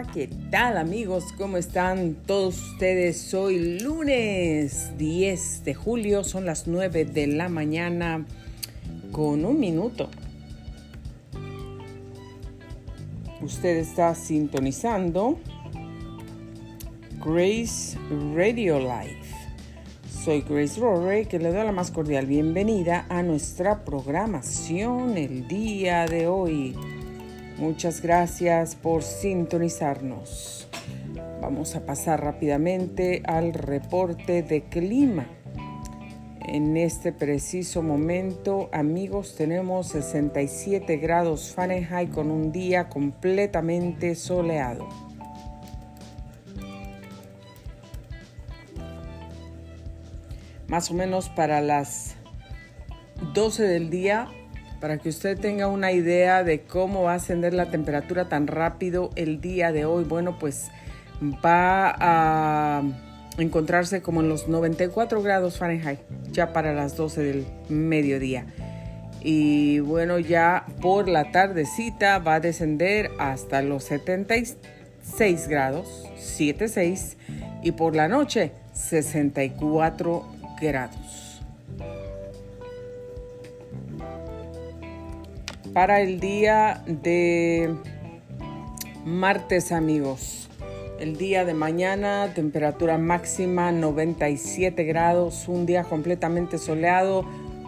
¿qué tal amigos? ¿Cómo están todos ustedes? Hoy lunes 10 de julio, son las 9 de la mañana con un minuto. Usted está sintonizando Grace Radio Live. Soy Grace Rory, que le doy la más cordial bienvenida a nuestra programación el día de hoy. Muchas gracias por sintonizarnos. Vamos a pasar rápidamente al reporte de clima. En este preciso momento, amigos, tenemos 67 grados Fahrenheit con un día completamente soleado. Más o menos para las 12 del día para que usted tenga una idea de cómo va a ascender la temperatura tan rápido el día de hoy. Bueno, pues va a encontrarse como en los 94 grados Fahrenheit, ya para las 12 del mediodía. Y bueno, ya por la tardecita va a descender hasta los 76 grados, 76, y por la noche 64 grados. Para el día de martes, amigos. El día de mañana, temperatura máxima 97 grados, un día completamente soleado.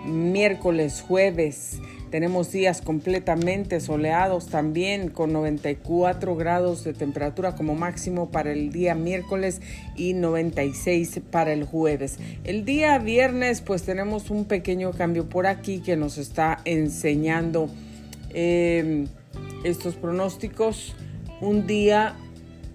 Miércoles, jueves, tenemos días completamente soleados también con 94 grados de temperatura como máximo para el día miércoles y 96 para el jueves. El día viernes pues tenemos un pequeño cambio por aquí que nos está enseñando Em, estos pronósticos. Un día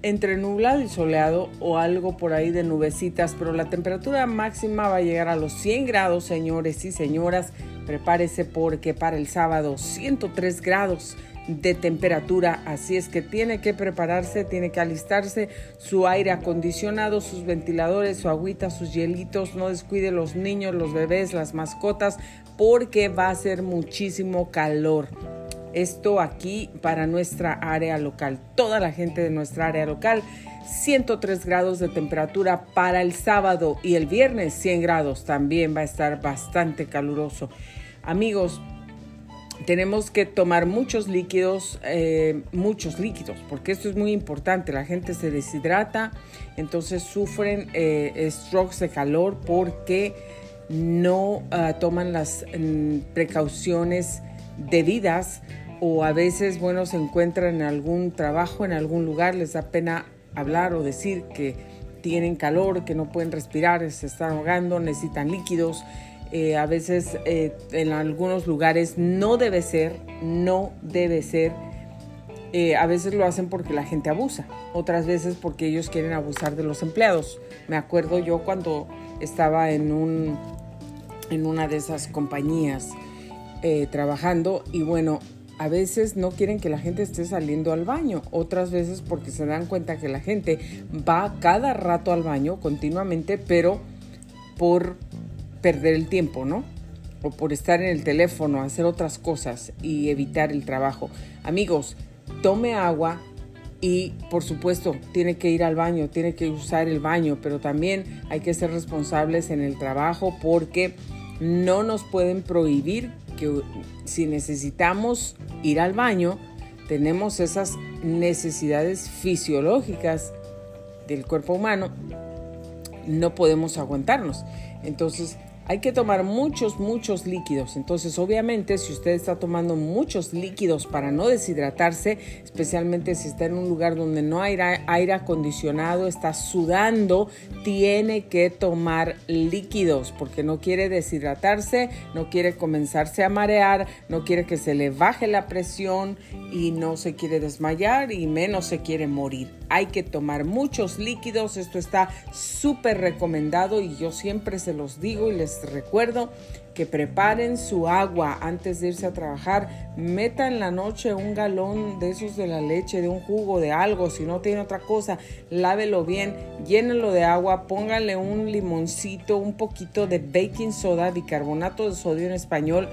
entre nublado y soleado o algo por ahí de nubecitas, pero la temperatura máxima va a llegar a los 100 grados, señores y señoras. Prepárese porque para el sábado 103 grados de temperatura, así es que tiene que prepararse, tiene que alistarse su aire acondicionado, sus ventiladores, su agüita, sus hielitos, no descuide los niños, los bebés, las mascotas, porque va a ser muchísimo calor. Esto aquí para nuestra área local, toda la gente de nuestra área local. 103 grados de temperatura para el sábado y el viernes 100 grados también va a estar bastante caluroso. Amigos, tenemos que tomar muchos líquidos, eh, muchos líquidos, porque esto es muy importante. La gente se deshidrata, entonces sufren eh, strokes de calor porque no ah, toman las mm, precauciones debidas o a veces, bueno, se encuentran en algún trabajo, en algún lugar, les da pena hablar o decir que tienen calor, que no pueden respirar, se están ahogando, necesitan líquidos. Eh, a veces eh, en algunos lugares no debe ser, no debe ser. Eh, a veces lo hacen porque la gente abusa, otras veces porque ellos quieren abusar de los empleados. Me acuerdo yo cuando estaba en, un, en una de esas compañías trabajando y bueno, a veces no quieren que la gente esté saliendo al baño, otras veces porque se dan cuenta que la gente va cada rato al baño continuamente, pero por perder el tiempo, ¿no? O por estar en el teléfono, hacer otras cosas y evitar el trabajo. Amigos, tome agua y por supuesto tiene que ir al baño, tiene que usar el baño, pero también hay que ser responsables en el trabajo porque no nos pueden prohibir que si necesitamos ir al baño, tenemos esas necesidades fisiológicas del cuerpo humano, no podemos aguantarnos. Entonces, hay que tomar muchos, muchos líquidos. Entonces, obviamente, si usted está tomando muchos líquidos para no deshidratarse, especialmente si está en un lugar donde no hay aire acondicionado, está sudando, tiene que tomar líquidos porque no quiere deshidratarse, no quiere comenzarse a marear, no quiere que se le baje la presión y no se quiere desmayar y menos se quiere morir. Hay que tomar muchos líquidos, esto está súper recomendado y yo siempre se los digo y les recuerdo que preparen su agua antes de irse a trabajar. Meta en la noche un galón de esos de la leche, de un jugo, de algo. Si no tiene otra cosa, lávelo bien, llénelo de agua, póngale un limoncito, un poquito de baking soda, bicarbonato de sodio en español,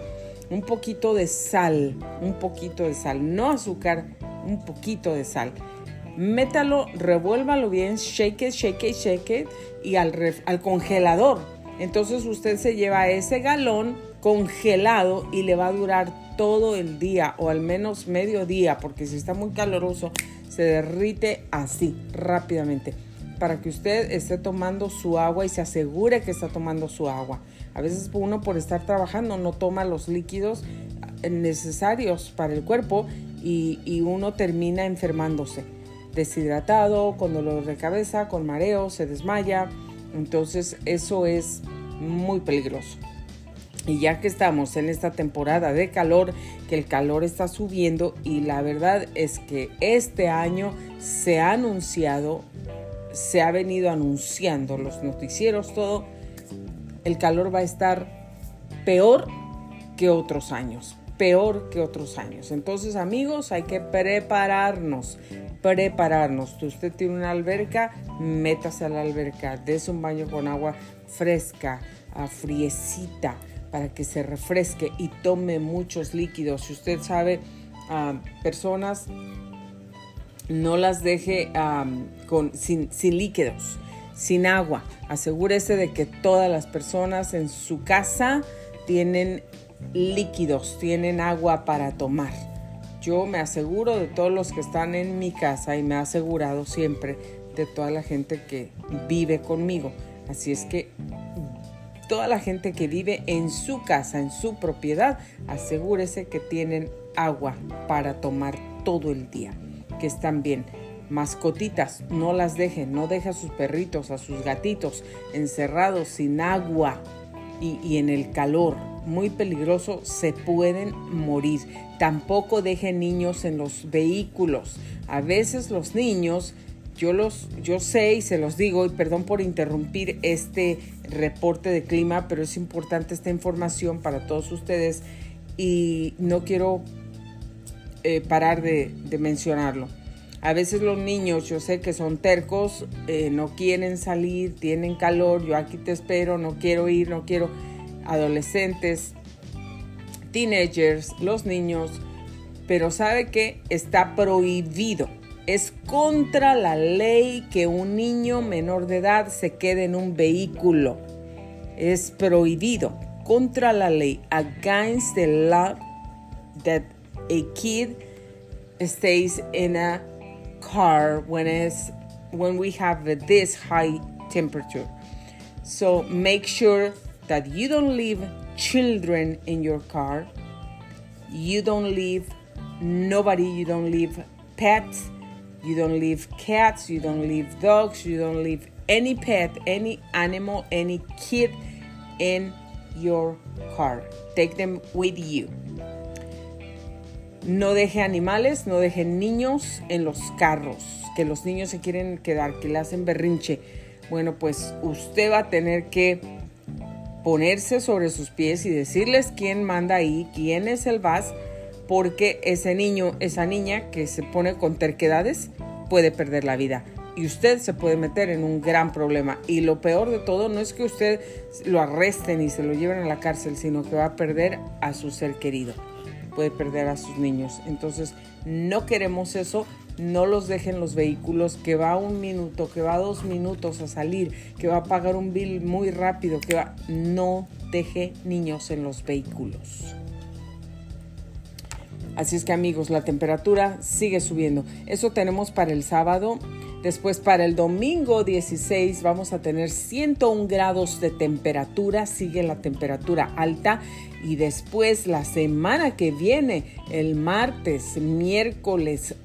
un poquito de sal, un poquito de sal, no azúcar, un poquito de sal métalo, revuélvalo bien, shake it, shake it, shake it y al congelador. Entonces usted se lleva ese galón congelado y le va a durar todo el día o al menos medio día porque si está muy caloroso se derrite así rápidamente para que usted esté tomando su agua y se asegure que está tomando su agua. A veces uno por estar trabajando no toma los líquidos necesarios para el cuerpo y, y uno termina enfermándose, deshidratado, con dolor de cabeza, con mareo, se desmaya. Entonces eso es muy peligroso. Y ya que estamos en esta temporada de calor, que el calor está subiendo y la verdad es que este año se ha anunciado, se ha venido anunciando los noticieros, todo, el calor va a estar peor que otros años, peor que otros años. Entonces amigos, hay que prepararnos, prepararnos. Usted tiene una alberca, métase a la alberca, des un baño con agua fresca, friecita para que se refresque y tome muchos líquidos. Si usted sabe, ah, personas no las deje con, sin, sin líquidos, sin agua. Asegúrese de que todas las personas en su casa tienen líquidos, tienen agua para tomar. Yo me aseguro de todos los que están en mi casa y me he asegurado siempre de toda la gente que vive conmigo. Así es que toda la gente que vive en su casa, en su propiedad, asegúrese que tienen agua para tomar todo el día, que están bien. Mascotitas, no las dejen, no dejen a sus perritos, a sus gatitos encerrados sin agua y en el calor. Muy peligroso, se pueden morir. Tampoco dejen niños en los vehículos. A veces los niños yo los yo sé y se los digo y perdón por interrumpir este reporte de clima, pero es importante esta información para todos ustedes y no quiero eh, parar de, mencionarlo. A veces los niños, yo sé que son tercos, eh, no quieren salir, tienen calor, yo aquí te espero, no quiero ir, no quiero. Adolescentes, teenagers, los niños, pero sabe que está prohibido es contra la ley que un niño menor de edad se quede en un vehículo. Es prohibido. Contra la ley. Against the law that a kid stays in a car when it's when we have this high temperature. So make sure that you don't leave children in your car. You don't leave nobody, you don't leave pets You don't leave cats, you don't leave dogs, you don't leave any pet, any animal, any kid in your car. Take them with you. No deje animales, no deje niños en los carros, que los niños se quieren quedar, que le hacen berrinche. Bueno, pues usted va a tener que ponerse sobre sus pies y decirles quién manda ahí, quién es el VAS porque ese niño, esa niña que se pone con terquedades puede perder la vida y usted se puede meter en un gran problema. Y lo peor de todo no es que usted lo arresten y se lo lleven a la cárcel, sino que va a perder a su ser querido, puede perder a sus niños. Entonces, no queremos eso. No los dejen los vehículos que va un minuto, que va dos minutos a salir, que va a pagar un bill muy rápido, que va... No deje niños en los vehículos. Así es que amigos, la temperatura sigue subiendo. Eso tenemos para el sábado. Después para el domingo 16 vamos a tener 101 grados de temperatura, sigue la temperatura alta y después la semana que viene, el martes, miércoles,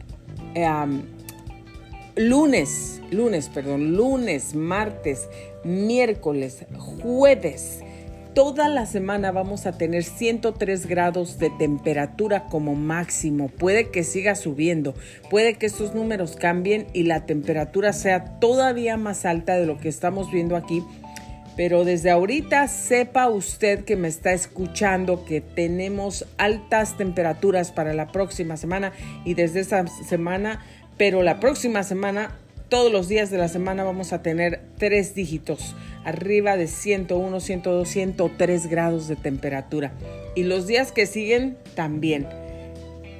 lunes, lunes, perdón, lunes, martes, miércoles, jueves Toda la semana vamos a tener 103 grados de temperatura como máximo. Puede que siga subiendo, puede que estos números cambien y la temperatura sea todavía más alta de lo que estamos viendo aquí. Pero desde ahorita sepa usted que me está escuchando que tenemos altas temperaturas para la próxima semana y desde esta semana, pero la próxima semana todos los días de la semana vamos a tener tres dígitos, arriba de 101, 102, 103 grados de temperatura. Y los días que siguen también.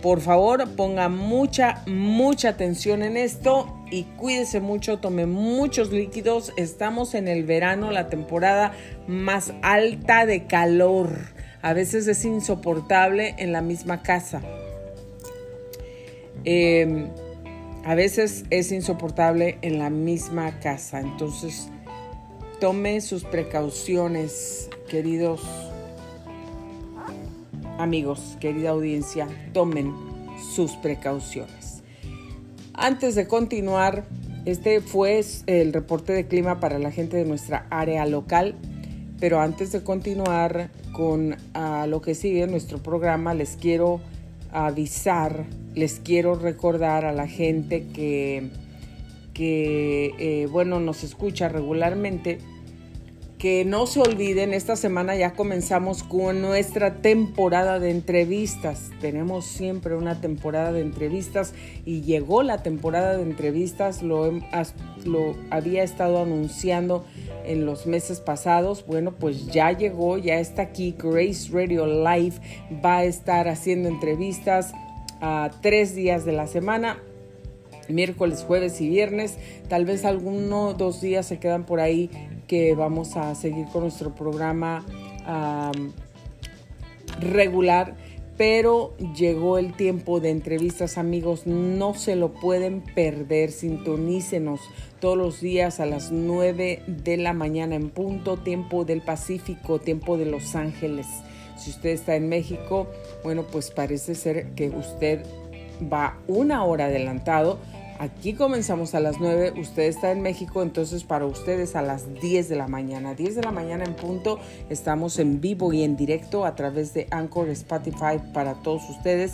Por favor, ponga mucha, mucha atención en esto y cuídese mucho, tome muchos líquidos. Estamos en el verano, la temporada más alta de calor. A veces es insoportable en la misma casa. Em, a veces es insoportable en la misma casa. Entonces, tome sus precauciones, queridos amigos, querida audiencia, tomen sus precauciones. Antes de continuar, este fue el reporte de clima para la gente de nuestra área local, pero antes de continuar con ah, lo que sigue nuestro programa, les quiero avisar, les quiero recordar a la gente que, que eh, bueno, nos escucha regularmente que no se olviden, esta semana ya comenzamos con nuestra temporada de entrevistas. Tenemos siempre una temporada de entrevistas y llegó la temporada de entrevistas, lo, lo había estado anunciando en los meses pasados. Bueno, pues ya llegó, ya está aquí. Grace Radio Live va a estar haciendo entrevistas a tres días de la semana miércoles, jueves y viernes. Tal vez alguno dos días se quedan por ahí que vamos a seguir con nuestro programa regular. Pero llegó el tiempo de entrevistas, amigos. No se lo pueden perder. Sintonícenos todos los días a las 9 de la mañana en punto, tiempo del Pacífico, tiempo de Los Ángeles. Si usted está en México, bueno, pues parece ser que usted va una hora adelantado Aquí comenzamos a las 9, usted está en México, entonces para ustedes a las 10 de la mañana. 10 de la mañana en punto, estamos en vivo y en directo a través de Anchor Spotify para todos ustedes.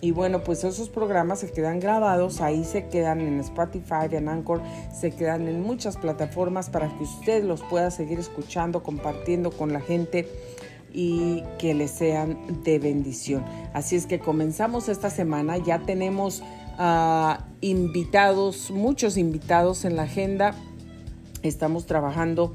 Y bueno, pues esos programas se quedan grabados, ahí se quedan en Spotify, en Anchor, se quedan en muchas plataformas para que usted los pueda seguir escuchando, compartiendo con la gente y que les sean de bendición. Así es que comenzamos esta semana, ya tenemos invitados, muchos invitados en la agenda. Estamos trabajando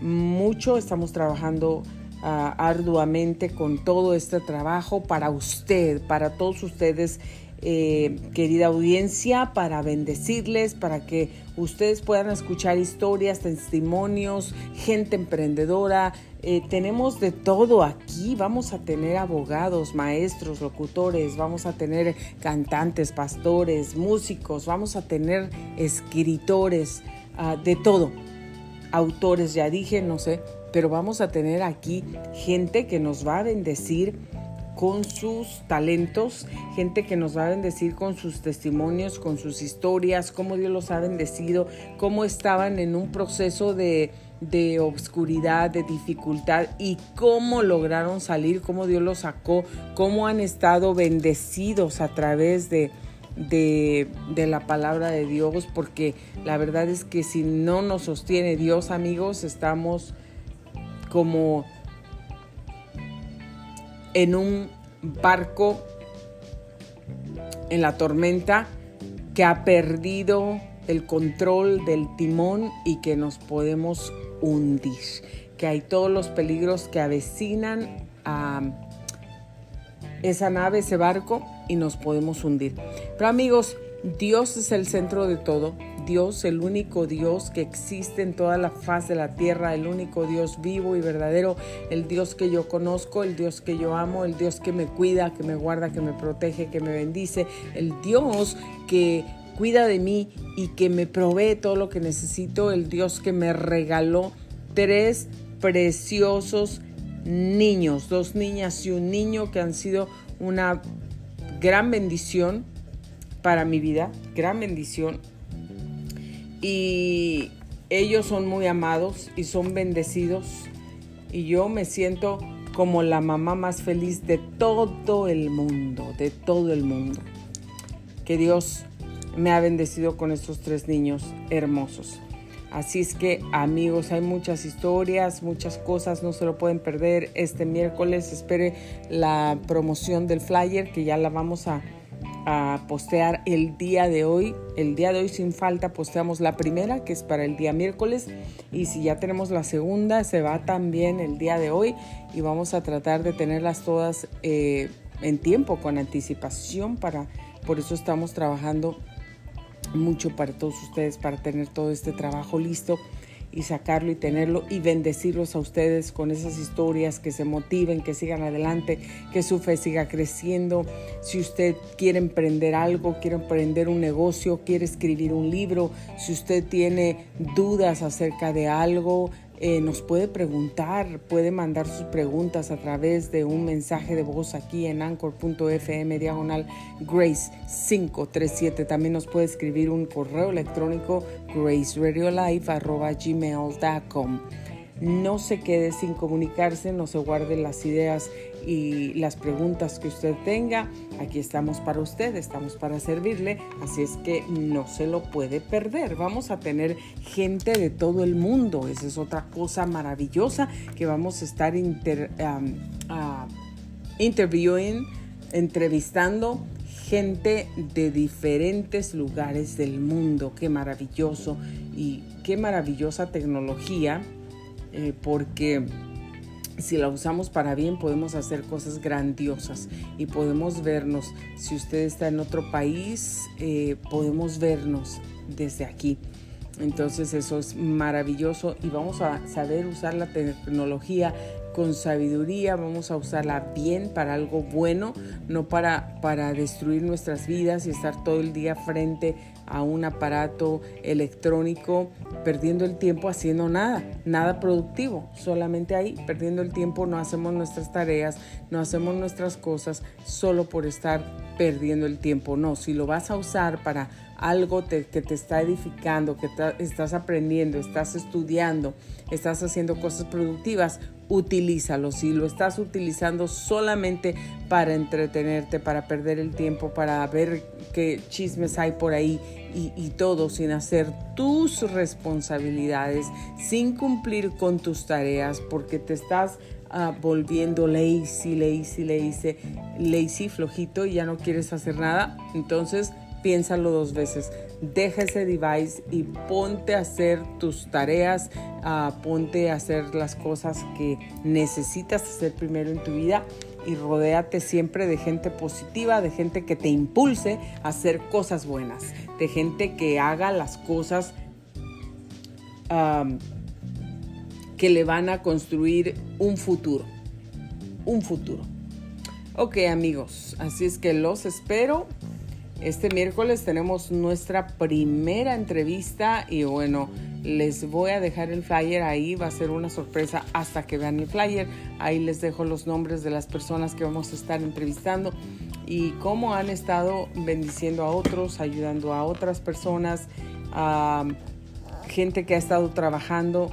mucho, estamos trabajando ah, arduamente con todo este trabajo para usted, para todos ustedes eh, querida audiencia, para bendecirles, para que ustedes puedan escuchar historias, testimonios, gente emprendedora. Eh, tenemos de todo aquí. Vamos a tener abogados, maestros, locutores, vamos a tener cantantes, pastores, músicos, vamos a tener escritores, ah, de todo. Autores, ya dije, no sé, pero vamos a tener aquí gente que nos va a bendecir con sus talentos, gente que nos va a bendecir con sus testimonios, con sus historias, cómo Dios los ha bendecido, cómo estaban en un proceso de, de obscuridad, de dificultad y cómo lograron salir, cómo Dios los sacó, cómo han estado bendecidos a través de, de, de, la palabra de Dios, porque la verdad es que si no nos sostiene Dios, amigos, estamos como en un barco en la tormenta que ha perdido el control del timón y que nos podemos hundir, que hay todos los peligros que avecinan a esa nave, ese barco y nos podemos hundir. Pero amigos, Dios es el centro de todo. Dios, el único Dios que existe en toda la faz de la tierra, el único Dios vivo y verdadero, el Dios que yo conozco, el Dios que yo amo, el Dios que me cuida, que me guarda, que me protege, que me bendice, el Dios que cuida de mí y que me provee todo lo que necesito, el Dios que me regaló tres preciosos niños, dos niñas y un niño que han sido una gran bendición para mi vida, gran bendición y ellos son muy amados y son bendecidos y yo me siento como la mamá más feliz de todo el mundo, de todo el mundo. Que Dios me ha bendecido con estos tres niños hermosos. Así es que amigos, hay muchas historias, muchas cosas, no se lo pueden perder. Este miércoles espere la promoción del flyer que ya la vamos a a postear el día de hoy. El día de hoy sin falta posteamos la primera, que es para el día miércoles. Y si ya tenemos la segunda, se va también el día de hoy. Y vamos a tratar de tenerlas todas eh, en tiempo, con anticipación para, por eso estamos trabajando mucho para todos ustedes, para tener todo este trabajo listo y sacarlo y tenerlo y bendecirlos a ustedes con esas historias que se motiven, que sigan adelante, que su fe siga creciendo. Si usted quiere emprender algo, quiere emprender un negocio, quiere escribir un libro, si usted tiene dudas acerca de algo, eh, nos puede preguntar, puede mandar sus preguntas a través de un mensaje de voz aquí en anchor.fm diagonal Grace 537. También nos puede escribir un correo electrónico graceriolife.gmail.com. No se quede sin comunicarse, no se guarde las ideas y las preguntas que usted tenga. Aquí estamos para usted, estamos para servirle, así es que no se lo puede perder. Vamos a tener gente de todo el mundo, esa es otra cosa maravillosa que vamos a estar inter, interviewing, entrevistando gente de diferentes lugares del mundo. Qué maravilloso y qué maravillosa tecnología eh, porque si la usamos para bien podemos hacer cosas grandiosas y podemos vernos. Si usted está en otro país, eh, podemos vernos desde aquí. Entonces eso es maravilloso y vamos a saber usar la tecnología con sabiduría, vamos a usarla bien para algo bueno, no para, para destruir nuestras vidas y estar todo el día frente a un aparato electrónico perdiendo el tiempo haciendo nada, nada productivo, solamente ahí perdiendo el tiempo, no hacemos nuestras tareas, no hacemos nuestras cosas solo por estar perdiendo el tiempo. No, si lo vas a usar para algo que te está edificando, que estás aprendiendo, estás estudiando, estás haciendo cosas productivas, utilízalo. Si lo estás utilizando solamente para entretenerte, para perder el tiempo, para ver qué chismes hay por ahí y, todo sin hacer tus responsabilidades, sin cumplir con tus tareas, porque te estás ah, volviendo lazy, lazy, lazy, lazy, flojito y ya no quieres hacer nada, entonces piénsalo dos veces. Deja ese device y ponte a hacer tus tareas, uh, ponte a hacer las cosas que necesitas hacer primero en tu vida y rodéate siempre de gente positiva, de gente que te impulse a hacer cosas buenas, de gente que haga las cosas que le van a construir un futuro, un futuro. Ok amigos, así es que los espero este miércoles tenemos nuestra primera entrevista y bueno, les voy a dejar el flyer ahí, va a ser una sorpresa hasta que vean el flyer. Ahí les dejo los nombres de las personas que vamos a estar entrevistando y cómo han estado bendiciendo a otros, ayudando a otras personas, a gente que ha estado trabajando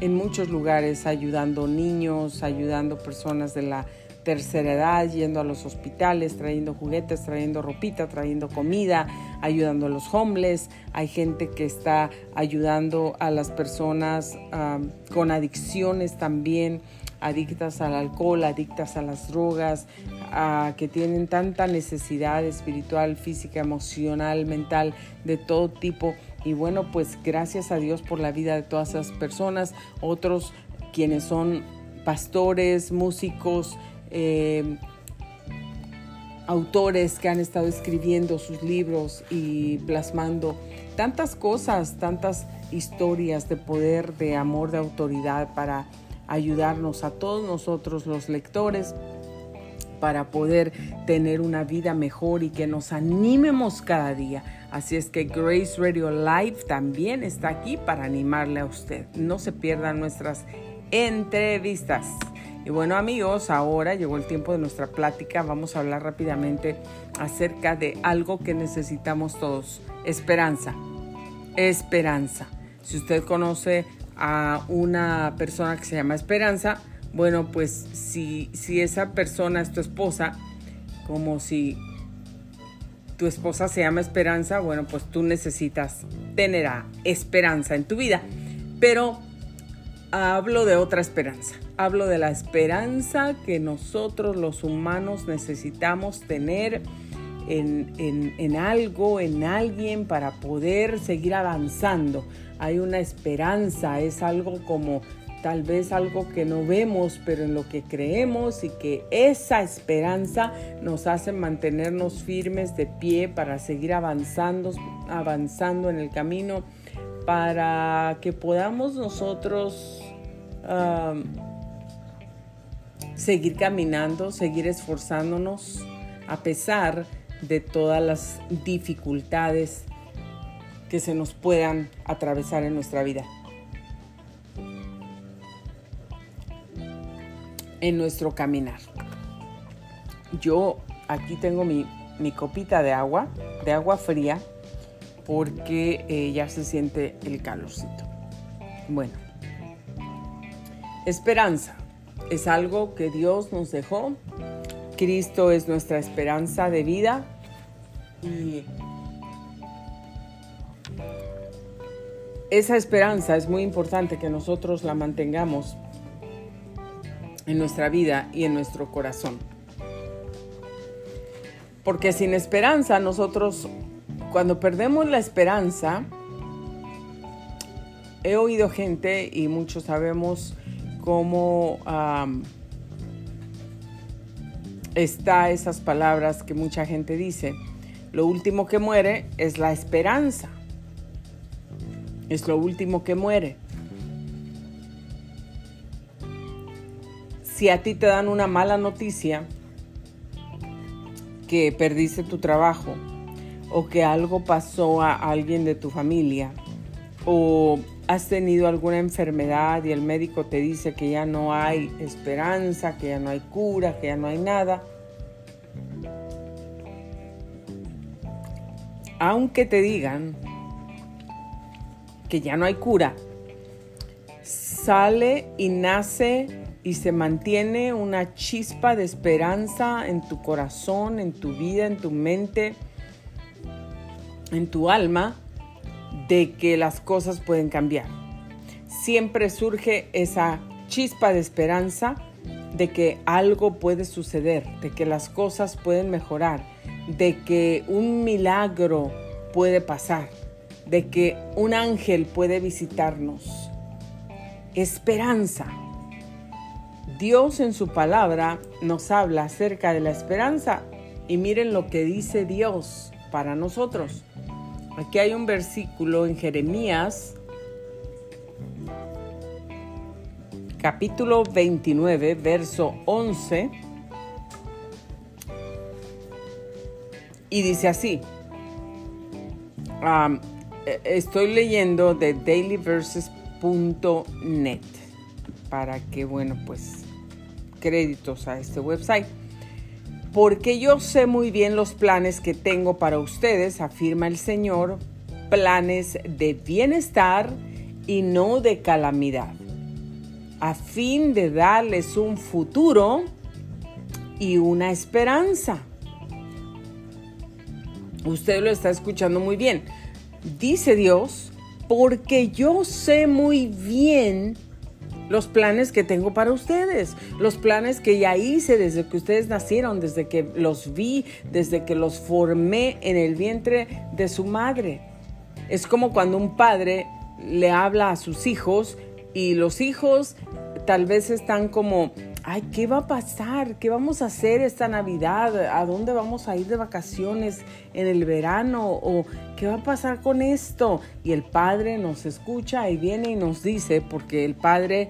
en muchos lugares, ayudando niños, ayudando personas de la tercera edad, yendo a los hospitales, trayendo juguetes, trayendo ropita, trayendo comida, ayudando a los homeless. Hay gente que está ayudando a las personas con adicciones también, adictas al alcohol, adictas a las drogas, que tienen tanta necesidad espiritual, física, emocional, mental, de todo tipo. Y bueno, pues gracias a Dios por la vida de todas esas personas, otros quienes son pastores, músicos, eh, autores que han estado escribiendo sus libros y plasmando tantas cosas, tantas historias de poder, de amor, de autoridad para ayudarnos a todos nosotros los lectores para poder tener una vida mejor y que nos animemos cada día. Así es que Grace Radio Live también está aquí para animarle a usted. No se pierdan nuestras entrevistas. Y bueno amigos, ahora llegó el tiempo de nuestra plática. Vamos a hablar rápidamente acerca de algo que necesitamos todos. Esperanza. Esperanza. Si usted conoce a una persona que se llama Esperanza, bueno, pues si, si esa persona es tu esposa, como si tu esposa se llama Esperanza, bueno, pues tú necesitas tener esperanza en tu vida. Pero hablo de otra esperanza. Hablo de la esperanza que nosotros los humanos necesitamos tener en, algo, en alguien para poder seguir avanzando. Hay una esperanza, es algo como tal vez algo que no vemos, pero en lo que creemos y que esa esperanza nos hace mantenernos firmes de pie para seguir avanzando, avanzando en el camino, para que podamos nosotros seguir caminando, seguir esforzándonos a pesar de todas las dificultades que se nos puedan atravesar en nuestra vida. En nuestro caminar. Yo aquí tengo mi, copita de agua, de agua fría, porque eh, ya se siente el calorcito. Bueno, esperanza es algo que Dios nos dejó. Cristo es nuestra esperanza de vida y esa esperanza es muy importante que nosotros la mantengamos en nuestra vida y en nuestro corazón. Porque sin esperanza nosotros, cuando perdemos la esperanza, he oído gente y muchos sabemos cómo está esas palabras que mucha gente dice. Lo último que muere es la esperanza. Es lo último que muere. Si a ti te dan una mala noticia, que perdiste tu trabajo, o que algo pasó a alguien de tu familia, o has tenido alguna enfermedad y el médico te dice que ya no hay esperanza, que ya no hay cura, que ya no hay nada, aunque te digan que ya no hay cura, sale y nace y se mantiene una chispa de esperanza en tu corazón, en tu vida, en tu mente, en tu alma, de que las cosas pueden cambiar. Siempre surge esa chispa de esperanza de que algo puede suceder, de que las cosas pueden mejorar, de que un milagro puede pasar, de que un ángel puede visitarnos. Esperanza. Dios en su palabra nos habla acerca de la esperanza y miren lo que dice Dios para nosotros. Aquí hay un versículo en Jeremías, capítulo 29, verso 11, y dice así, e, estoy leyendo de dailyverses.net para que, bueno, pues créditos a este website porque yo sé muy bien los planes que tengo para ustedes, afirma el Señor, planes de bienestar y no de calamidad, a fin de darles un futuro y una esperanza. Usted lo está escuchando muy bien. Dice Dios, porque yo sé muy bien los planes que tengo para ustedes, los planes que ya hice desde que ustedes nacieron, desde que los vi, desde que los formé en el vientre de su madre. Es como cuando un padre le habla a sus hijos y los hijos tal vez están como, ay, ¿qué va a pasar? ¿Qué vamos a hacer esta Navidad? ¿A dónde vamos a ir de vacaciones en el verano? ¿O qué va a pasar con esto? Y el Padre nos escucha y viene y nos dice, porque el Padre,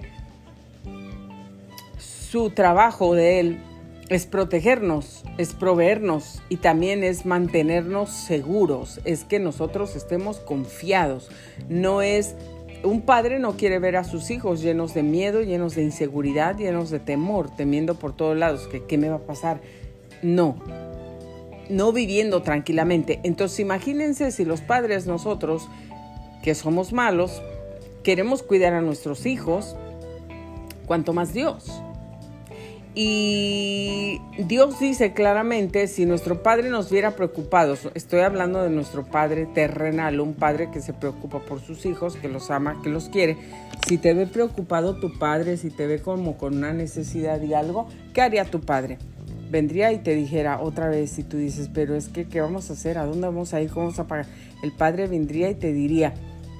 su trabajo de Él es protegernos, es proveernos y también es mantenernos seguros, es que nosotros estemos confiados, no es un padre no quiere ver a sus hijos llenos de miedo, llenos de inseguridad, llenos de temor, temiendo por todos lados que qué me va a pasar. No, no viviendo tranquilamente. Entonces imagínense si los padres nosotros, que somos malos, queremos cuidar a nuestros hijos, cuanto más Dios. Y Dios dice claramente, si nuestro Padre nos viera preocupados, estoy hablando de nuestro Padre terrenal, un Padre que se preocupa por sus hijos, que los ama, que los quiere. Si te ve preocupado tu Padre, si te ve como con una necesidad y algo, ¿qué haría tu Padre? Vendría y te dijera otra vez, si tú dices, pero es que, ¿qué vamos a hacer? ¿A dónde vamos a ir? ¿Cómo vamos a pagar? El Padre vendría y te diría,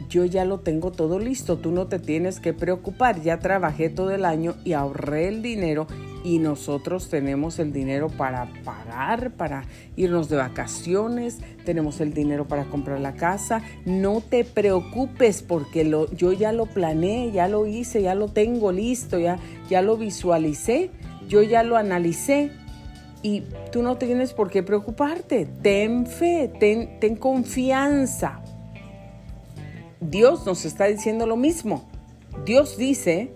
yo ya lo tengo todo listo, tú no te tienes que preocupar, ya trabajé todo el año y ahorré el dinero y nosotros tenemos el dinero para pagar, para irnos de vacaciones, tenemos el dinero para comprar la casa. No te preocupes porque lo, yo ya lo planeé, ya lo hice, ya lo tengo listo, ya, ya lo visualicé, yo ya lo analicé. Y tú no tienes por qué preocuparte. Ten fe, ten, ten confianza. Dios nos está diciendo lo mismo. Dios dice,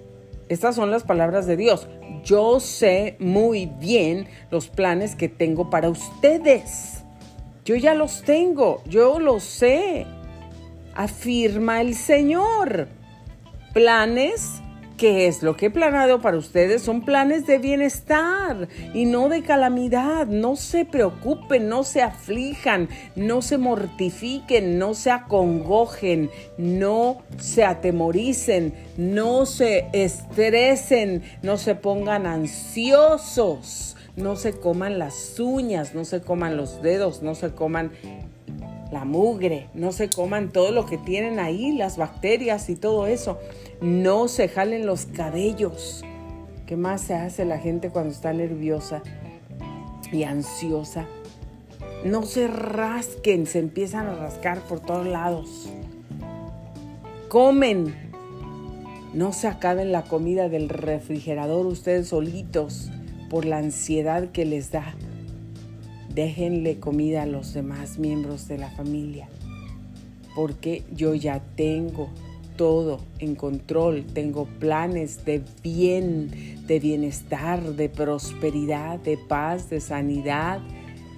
estas son las palabras de Dios, yo sé muy bien los planes que tengo para ustedes. Yo ya los tengo, yo lo sé. Afirma el Señor. Planes ¿Qué es lo que he planeado para ustedes? Son planes de bienestar y no de calamidad. No se preocupen, no se aflijan, no se mortifiquen, no se acongojen, no se atemoricen, no se estresen, no se pongan ansiosos, no se coman las uñas, no se coman los dedos, no se coman la mugre, no se coman todo lo que tienen ahí, las bacterias y todo eso. No se jalen los cabellos. ¿Qué más se hace la gente cuando está nerviosa y ansiosa? No se rasquen, se empiezan a rascar por todos lados. Comen. No se acaben la comida del refrigerador ustedes solitos por la ansiedad que les da. Déjenle comida a los demás miembros de la familia, porque yo ya tengo todo en control, tengo planes de bien, de bienestar, de prosperidad, de paz, de sanidad,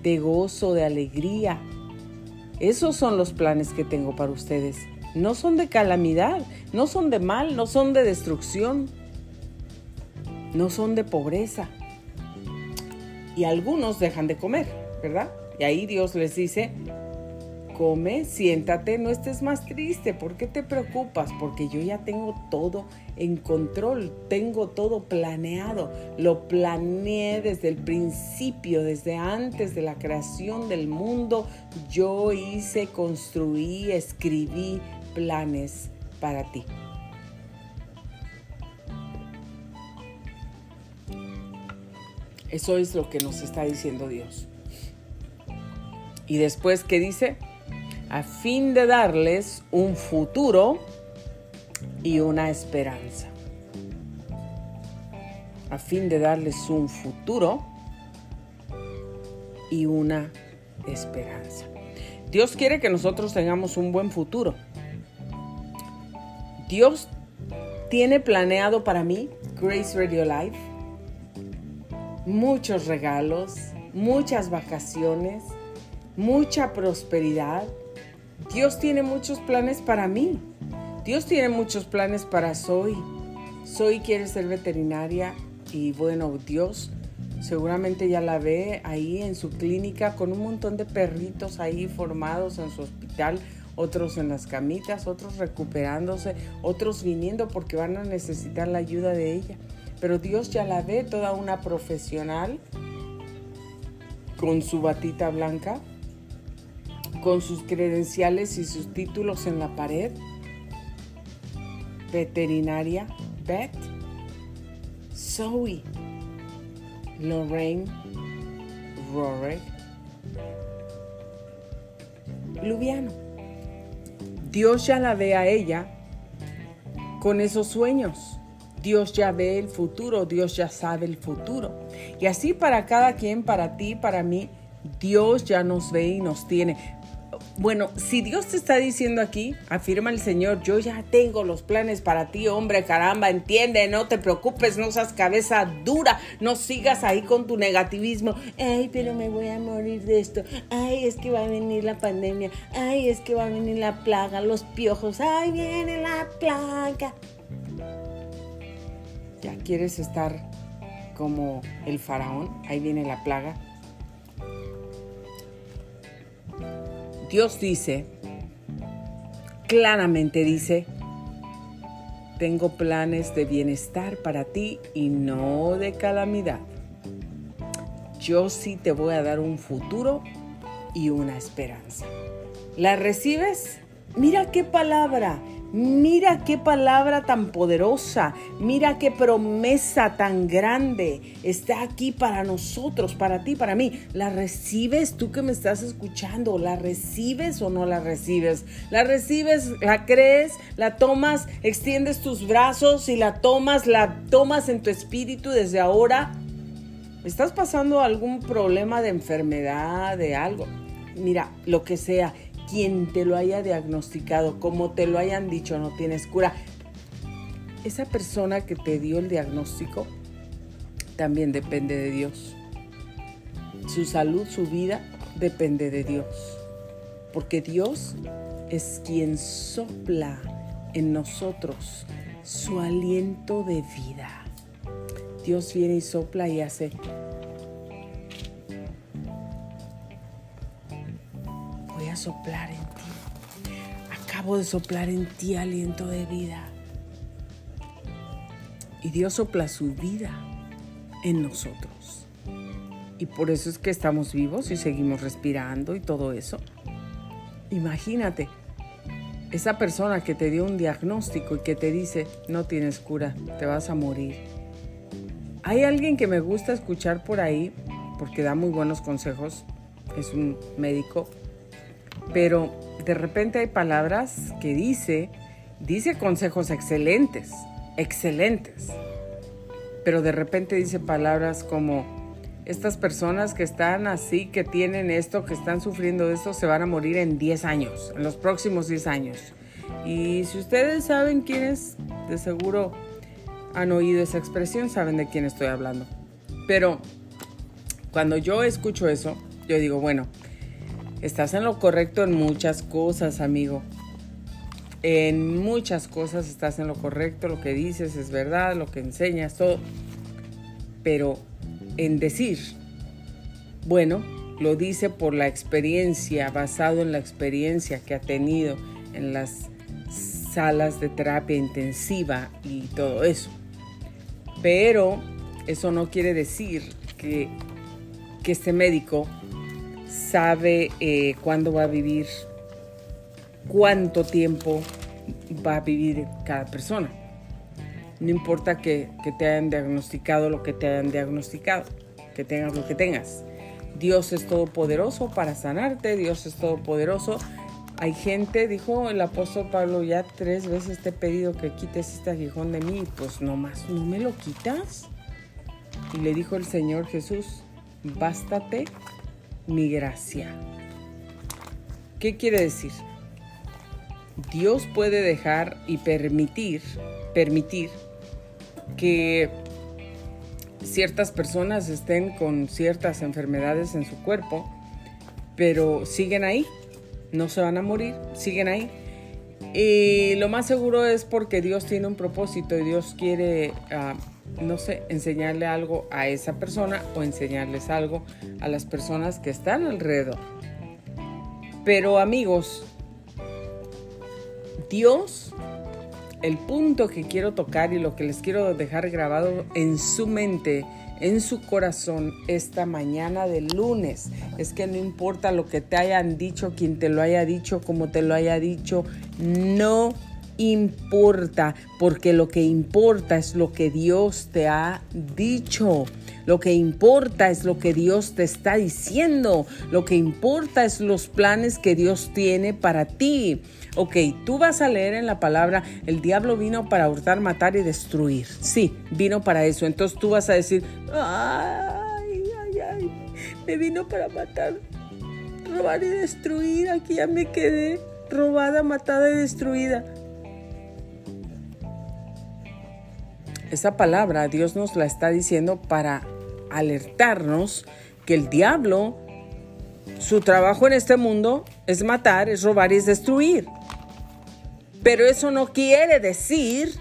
de gozo, de alegría. Esos son los planes que tengo para ustedes. No son de calamidad, no son de mal, no son de destrucción, no son de pobreza. Y algunos dejan de comer ¿verdad? Y ahí Dios les dice, come, siéntate, no estés más triste, ¿por qué te preocupas? Porque yo ya tengo todo en control, tengo todo planeado, lo planeé desde el principio, desde antes de la creación del mundo, yo hice, construí, escribí planes para ti. Eso es lo que nos está diciendo Dios. Y después, ¿qué dice? A fin de darles un futuro y una esperanza. A fin de darles un futuro y una esperanza. Dios quiere que nosotros tengamos un buen futuro. Dios tiene planeado para mí, Grace Radio Life, muchos regalos, muchas vacaciones, mucha prosperidad. Dios tiene muchos planes para mí. Dios tiene muchos planes para Soy. Soy quiere ser veterinaria y bueno, Dios seguramente ya la ve ahí en su clínica con un montón de perritos ahí formados en su hospital, otros en las camitas, otros recuperándose, otros viniendo porque van a necesitar la ayuda de ella. Pero Dios ya la ve toda una profesional con su batita blanca con sus credenciales y sus títulos en la pared. Veterinaria Beth, Zoe, Lorraine, Rory, Luviano. Dios ya la ve a ella con esos sueños. Dios ya ve el futuro, Dios ya sabe el futuro. Y así para cada quien, para ti, para mí, Dios ya nos ve y nos tiene. Bueno, si Dios te está diciendo aquí, afirma el Señor, yo ya tengo los planes para ti, hombre, caramba, entiende, no te preocupes, no seas cabeza dura, no sigas ahí con tu negativismo. Ay, pero me voy a morir de esto. Ay, es que va a venir la pandemia. Ay, es que va a venir la plaga, los piojos. Ay, viene la plaga. ¿Ya quieres estar como el faraón? Ahí viene la plaga. Dios dice, claramente dice, tengo planes de bienestar para ti y no de calamidad. Yo sí te voy a dar un futuro y una esperanza. ¿La recibes? Mira qué palabra, mira qué palabra tan poderosa, mira qué promesa tan grande está aquí para nosotros, para ti, para mí. ¿La recibes tú que me estás escuchando? ¿La recibes o no la recibes? ¿La recibes, la crees, la tomas, extiendes tus brazos y la tomas, la tomas en tu espíritu desde ahora? ¿Estás pasando algún problema de enfermedad, de algo? Mira, lo que sea quien te lo haya diagnosticado, como te lo hayan dicho, no tienes cura. Esa persona que te dio el diagnóstico también depende de Dios. Su salud, su vida depende de Dios. Porque Dios es quien sopla en nosotros su aliento de vida. Dios viene y sopla y hace soplar en ti. Acabo de soplar en ti aliento de vida. Y Dios sopla su vida en nosotros. Y por eso es que estamos vivos y seguimos respirando y todo eso. Imagínate, esa persona que te dio un diagnóstico y que te dice, no tienes cura, te vas a morir. Hay alguien que me gusta escuchar por ahí porque da muy buenos consejos, es un médico pero de repente hay palabras que dice, dice consejos excelentes, excelentes, pero de repente dice palabras como, estas personas que están así, que tienen esto, que están sufriendo esto, se van a morir en 10 años, en los próximos 10 años. Y si ustedes saben quiénes, de seguro han oído esa expresión, saben de quién estoy hablando. Pero cuando yo escucho eso, yo digo, bueno, Estás en lo correcto en muchas cosas, amigo. En muchas cosas estás en lo correcto, lo que dices es verdad, lo que enseñas, todo. Pero en decir, bueno, lo dice por la experiencia, basado en la experiencia que ha tenido en las salas de terapia intensiva y todo eso. Pero eso no quiere decir que, que este médico sabe eh, cuándo va a vivir, cuánto tiempo va a vivir cada persona. No importa que, que, te hayan diagnosticado lo que te hayan diagnosticado, que tengas lo que tengas. Dios es todopoderoso para sanarte, Dios es todopoderoso. Hay gente, dijo el apóstol Pablo, ya tres veces te he pedido que quites este aguijón de mí, pues nomás no me lo quitas. Y le dijo el Señor Jesús, bástate mi gracia. ¿Qué quiere decir? Dios puede dejar y permitir, permitir que ciertas personas estén con ciertas enfermedades en su cuerpo, pero siguen ahí, no se van a morir, siguen ahí. Y lo más seguro es porque Dios tiene un propósito y Dios quiere ah, no sé, enseñarle algo a esa persona o enseñarles algo a las personas que están alrededor. Pero amigos, Dios, el punto que quiero tocar y lo que les quiero dejar grabado en su mente, en su corazón esta mañana de lunes, es que no importa lo que te hayan dicho, quien te lo haya dicho, como te lo haya dicho, no importa, porque lo que importa es lo que Dios te ha dicho. Lo que importa es lo que Dios te está diciendo. Lo que importa es los planes que Dios tiene para ti. Ok, tú vas a leer en la palabra, el diablo vino para hurtar, matar y destruir. Sí, vino para eso. Entonces tú vas a decir, ay, ay, ay, me vino para matar, robar y destruir. Aquí ya me quedé robada, matada y destruida. Esa palabra Dios nos la está diciendo para alertarnos que el diablo, su trabajo en este mundo es matar, es robar y es destruir. Pero eso no quiere decir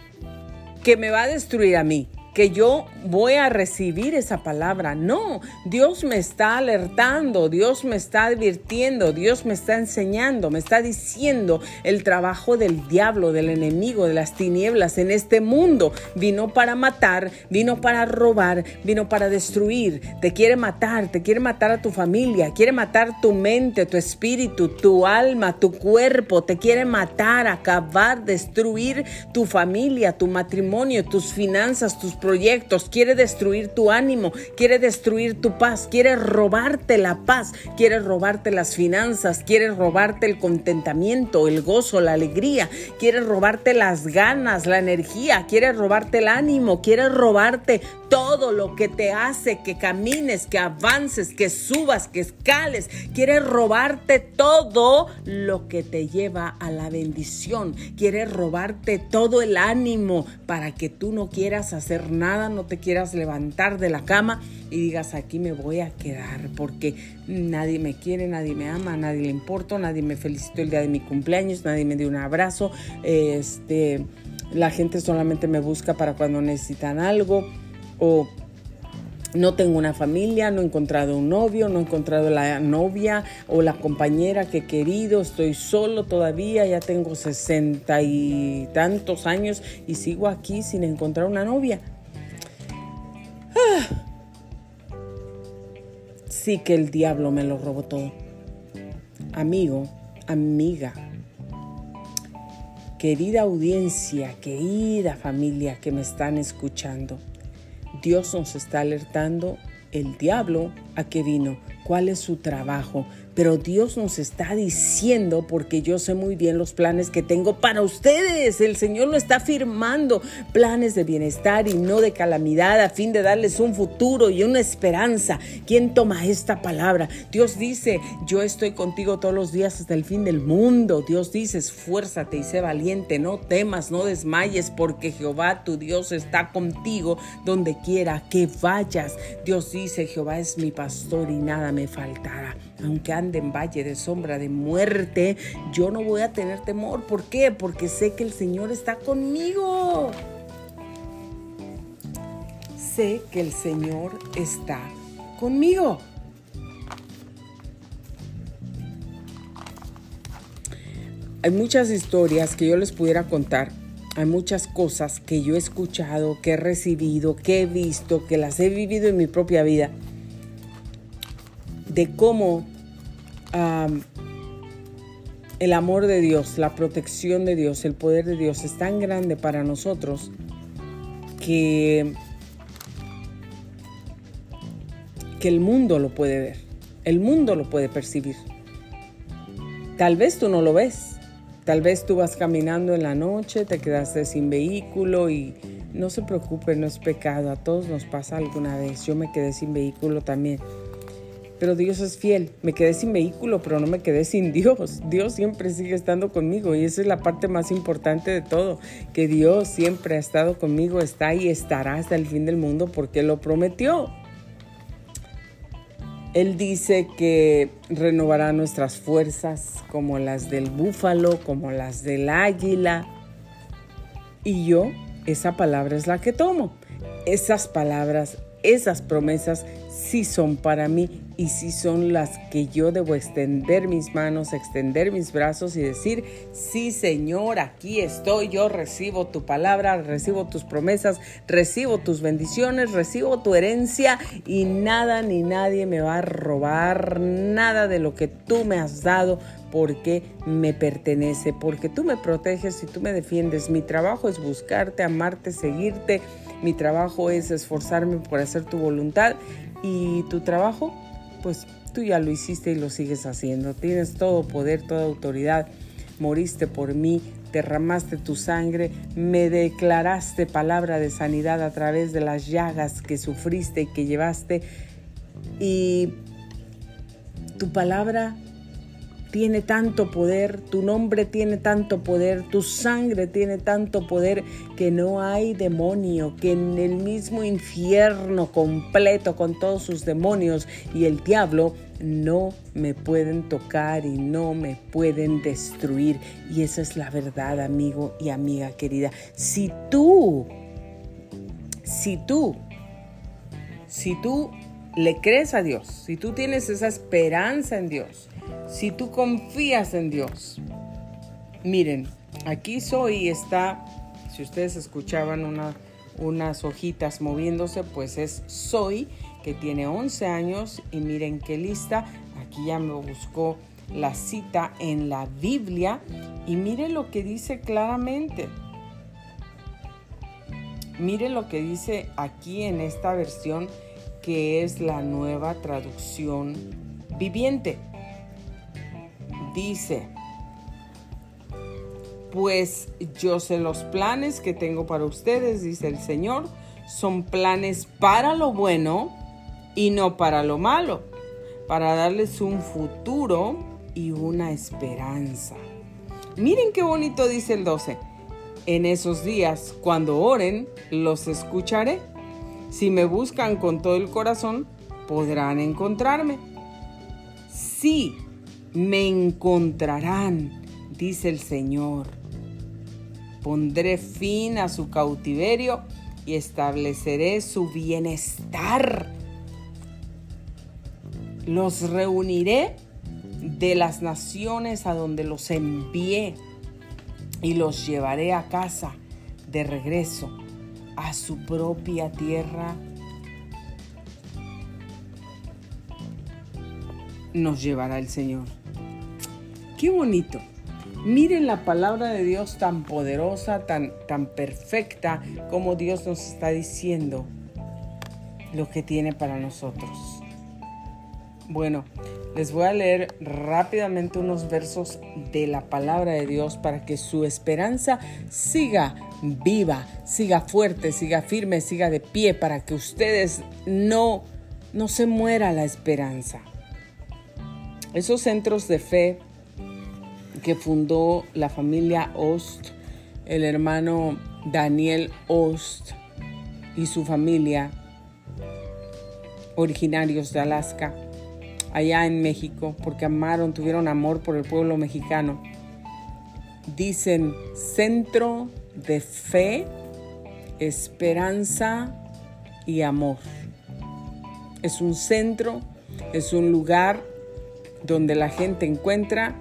que me va a destruir a mí, que yo voy a recibir esa palabra. No, Dios me está alertando, Dios me está advirtiendo, Dios me está enseñando, me está diciendo el trabajo del diablo, del enemigo, de las tinieblas en este mundo. Vino para matar, vino para robar, vino para destruir. Te quiere matar, te quiere matar a tu familia, quiere matar tu mente, tu espíritu, tu alma, tu cuerpo, te quiere matar, acabar, destruir tu familia, tu matrimonio, tus finanzas, tus proyectos quiere destruir tu ánimo, quiere destruir tu paz, quiere robarte la paz, quiere robarte las finanzas, quiere robarte el contentamiento, el gozo, la alegría, quiere robarte las ganas, la energía, quiere robarte el ánimo, quiere robarte todo lo que te hace que camines, que avances, que subas, que escales, quiere robarte todo lo que te lleva a la bendición, quiere robarte todo el ánimo para que tú no quieras hacer nada, no te quieras levantar de la cama y digas aquí me voy a quedar porque nadie me quiere, nadie me ama, nadie le importo, nadie me felicitó el día de mi cumpleaños, nadie me dio un abrazo, este, la gente solamente me busca para cuando necesitan algo o no tengo una familia, no he encontrado un novio, no he encontrado la novia o la compañera que he querido, estoy solo todavía, ya tengo sesenta y tantos años y sigo aquí sin encontrar una novia. Sí que el diablo me lo robó todo. Amigo, amiga, querida audiencia, querida familia que me están escuchando, Dios nos está alertando el diablo a qué vino, cuál es su trabajo, pero Dios nos está diciendo, porque yo sé muy bien los planes que tengo para ustedes. El Señor lo está firmando, planes de bienestar y no de calamidad, a fin de darles un futuro y una esperanza. ¿Quién toma esta palabra? Dios dice, yo estoy contigo todos los días hasta el fin del mundo. Dios dice, esfuérzate y sé valiente, no temas, no desmayes, porque Jehová tu Dios está contigo donde quiera que vayas. Dios dice, Jehová es mi pastor y nada me faltará aunque ande en valle de sombra de muerte, yo no voy a tener temor. ¿Por qué? Porque sé que el Señor está conmigo. Sé que el Señor está conmigo. Hay muchas historias que yo les pudiera contar. Hay muchas cosas que yo he escuchado, que he recibido, que he visto, que las he vivido en mi propia vida de cómo el amor de Dios, la protección de Dios, el poder de Dios es tan grande para nosotros que, que el mundo lo puede ver, el mundo lo puede percibir. Tal vez tú no lo ves, tal vez tú vas caminando en la noche, te quedaste sin vehículo y no se preocupe, no es pecado, a todos nos pasa alguna vez, yo me quedé sin vehículo también pero Dios es fiel. Me quedé sin vehículo, pero no me quedé sin Dios. Dios siempre sigue estando conmigo y esa es la parte más importante de todo, que Dios siempre ha estado conmigo, está y estará hasta el fin del mundo porque lo prometió. Él dice que renovará nuestras fuerzas como las del búfalo, como las del águila. Y yo, esa palabra es la que tomo. Esas palabras, esas promesas sí son para mí y si son las que yo debo extender mis manos, extender mis brazos y decir, sí Señor, aquí estoy, yo recibo tu palabra, recibo tus promesas, recibo tus bendiciones, recibo tu herencia y nada ni nadie me va a robar nada de lo que tú me has dado porque me pertenece, porque tú me proteges y tú me defiendes. Mi trabajo es buscarte, amarte, seguirte. Mi trabajo es esforzarme por hacer tu voluntad y tu trabajo pues tú ya lo hiciste y lo sigues haciendo. Tienes todo poder, toda autoridad. Moriste por mí, derramaste tu sangre, me declaraste palabra de sanidad a través de las llagas que sufriste y que llevaste. Y tu palabra tiene tanto poder, tu nombre tiene tanto poder, tu sangre tiene tanto poder que no hay demonio, que en el mismo infierno completo con todos sus demonios y el diablo no me pueden tocar y no me pueden destruir. Y esa es la verdad, amigo y amiga querida. Si tú, si tú Si tú le crees a Dios, si tú tienes esa esperanza en Dios, si tú confías en Dios, miren, aquí soy está, si ustedes escuchaban unas hojitas moviéndose, pues es Soy, que tiene 11 años y miren qué lista, aquí ya me buscó la cita en la Biblia y miren lo que dice claramente. Mire lo que dice aquí en esta versión que es la nueva traducción viviente. Dice, pues yo sé los planes que tengo para ustedes, dice el Señor, son planes para lo bueno y no para lo malo, para darles un futuro y una esperanza. Miren qué bonito dice el 12 en esos días, cuando oren, los escucharé. Si me buscan con todo el corazón, podrán encontrarme. Sí, me encontrarán, dice el Señor. Pondré fin a su cautiverio y estableceré su bienestar. Los reuniré de las naciones a donde los envié y los llevaré a casa de regreso a su propia tierra. Nos llevará el Señor. Qué bonito. Miren la palabra de Dios tan poderosa, tan, tan perfecta, como Dios nos está diciendo lo que tiene para nosotros. Bueno, les voy a leer rápidamente unos versos de la palabra de Dios para que su esperanza siga viva, siga fuerte, siga firme, siga de pie, para que ustedes no, no se muera la esperanza. Esos centros de fe que fundó la familia Ost, el hermano Daniel Ost y su familia, originarios de Alaska, allá en México, porque amaron, tuvieron amor por el pueblo mexicano. Dicen centro de fe, esperanza y amor. Es un centro, es un lugar donde la gente encuentra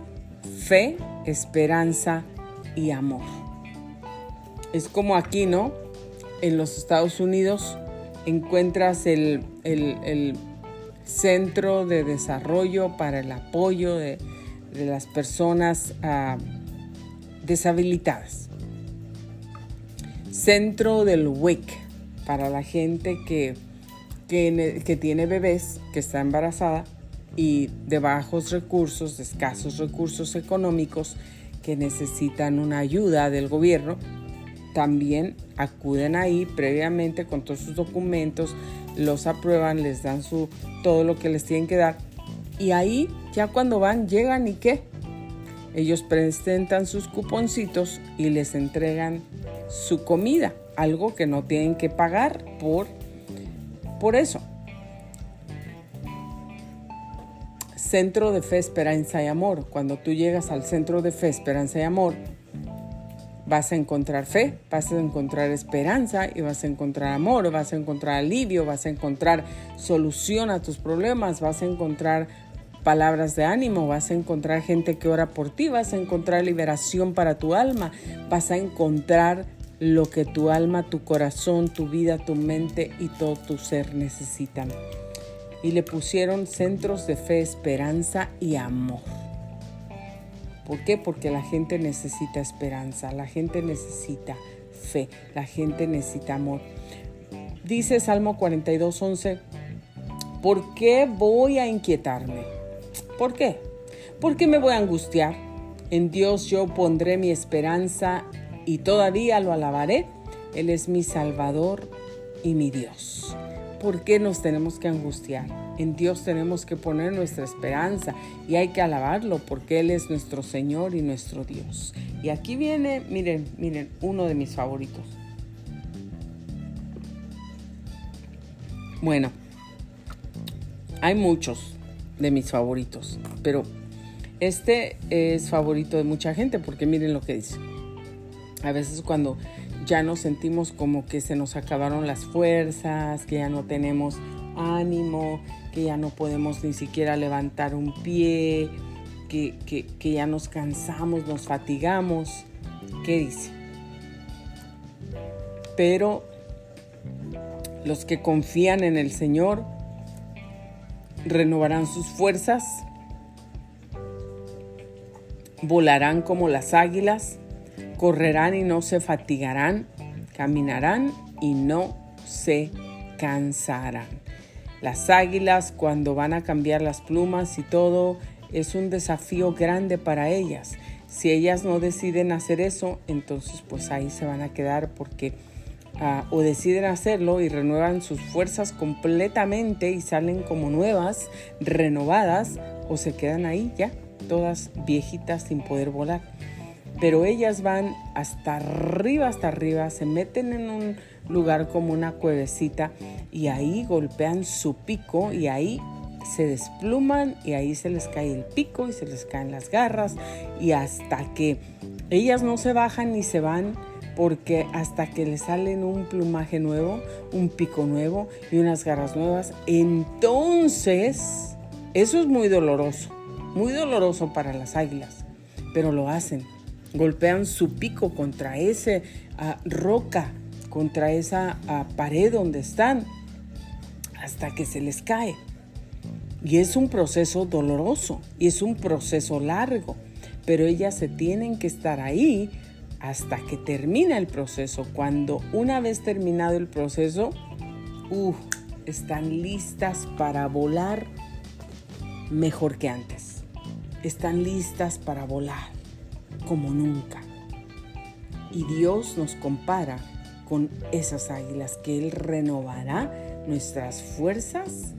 fe, esperanza y amor. Es como aquí, ¿no? En los Estados Unidos encuentras el, el Centro de Desarrollo para el Apoyo de, las Personas ah, Deshabilitadas. Centro del WIC para la gente que, que, que tiene bebés, que está embarazada y de bajos recursos, de escasos recursos económicos, que necesitan una ayuda del gobierno, también acuden ahí previamente con todos sus documentos, los aprueban, les dan su, todo lo que les tienen que dar. Y ahí ya cuando van, llegan y qué? Ellos presentan sus cuponcitos y les entregan su comida, algo que no tienen que pagar por, por eso. Centro de Fe, Esperanza y Amor. Cuando tú llegas al Centro de Fe, Esperanza y Amor, vas a encontrar fe, vas a encontrar esperanza y vas a encontrar amor, vas a encontrar alivio, vas a encontrar solución a tus problemas, vas a encontrar palabras de ánimo, vas a encontrar gente que ora por ti, vas a encontrar liberación para tu alma, vas a encontrar lo que tu alma, tu corazón, tu vida, tu mente y todo tu ser necesitan. Y le pusieron centros de fe, esperanza y amor. ¿Por qué? Porque la gente necesita esperanza, la gente necesita fe, la gente necesita amor. Dice Salmo 42, 11, ¿por qué voy a inquietarme? ¿Por qué? ¿Por qué me voy a angustiar? En Dios yo pondré mi esperanza y todavía lo alabaré. Él es mi Salvador y mi Dios. ¿Por qué nos tenemos que angustiar? En Dios tenemos que poner nuestra esperanza y hay que alabarlo porque Él es nuestro Señor y nuestro Dios. Y aquí viene, miren, miren, uno de mis favoritos. Bueno, hay muchos de mis favoritos, pero este es favorito de mucha gente porque miren lo que dice. A veces cuando ya nos sentimos como que se nos acabaron las fuerzas, que ya no tenemos ánimo, que ya no podemos ni siquiera levantar un pie, que, que ya nos cansamos, nos fatigamos. ¿Qué dice? Pero los que confían en el Señor renovarán sus fuerzas, volarán como las águilas, correrán y no se fatigarán, caminarán y no se cansarán. Las águilas cuando van a cambiar las plumas y todo es un desafío grande para ellas. Si ellas no deciden hacer eso, entonces pues ahí se van a quedar porque ah, o deciden hacerlo y renuevan sus fuerzas completamente y salen como nuevas, renovadas, o se quedan ahí ya, todas viejitas sin poder volar pero ellas van hasta arriba, hasta arriba, se meten en un lugar como una cuevecita y ahí golpean su pico y ahí se despluman y ahí se les cae el pico y se les caen las garras y hasta que ellas no se bajan ni se van porque hasta que les salen un plumaje nuevo, un pico nuevo y unas garras nuevas, entonces eso es muy doloroso, muy doloroso para las águilas, pero lo hacen golpean su pico contra esa ah, roca, contra esa ah, pared donde están, hasta que se les cae. Y es un proceso doloroso y es un proceso largo, pero ellas se tienen que estar ahí hasta que termina el proceso. Cuando una vez terminado el proceso, uh, están listas para volar mejor que antes. Están listas para volar como nunca. Y Dios nos compara con esas águilas, que Él renovará nuestras fuerzas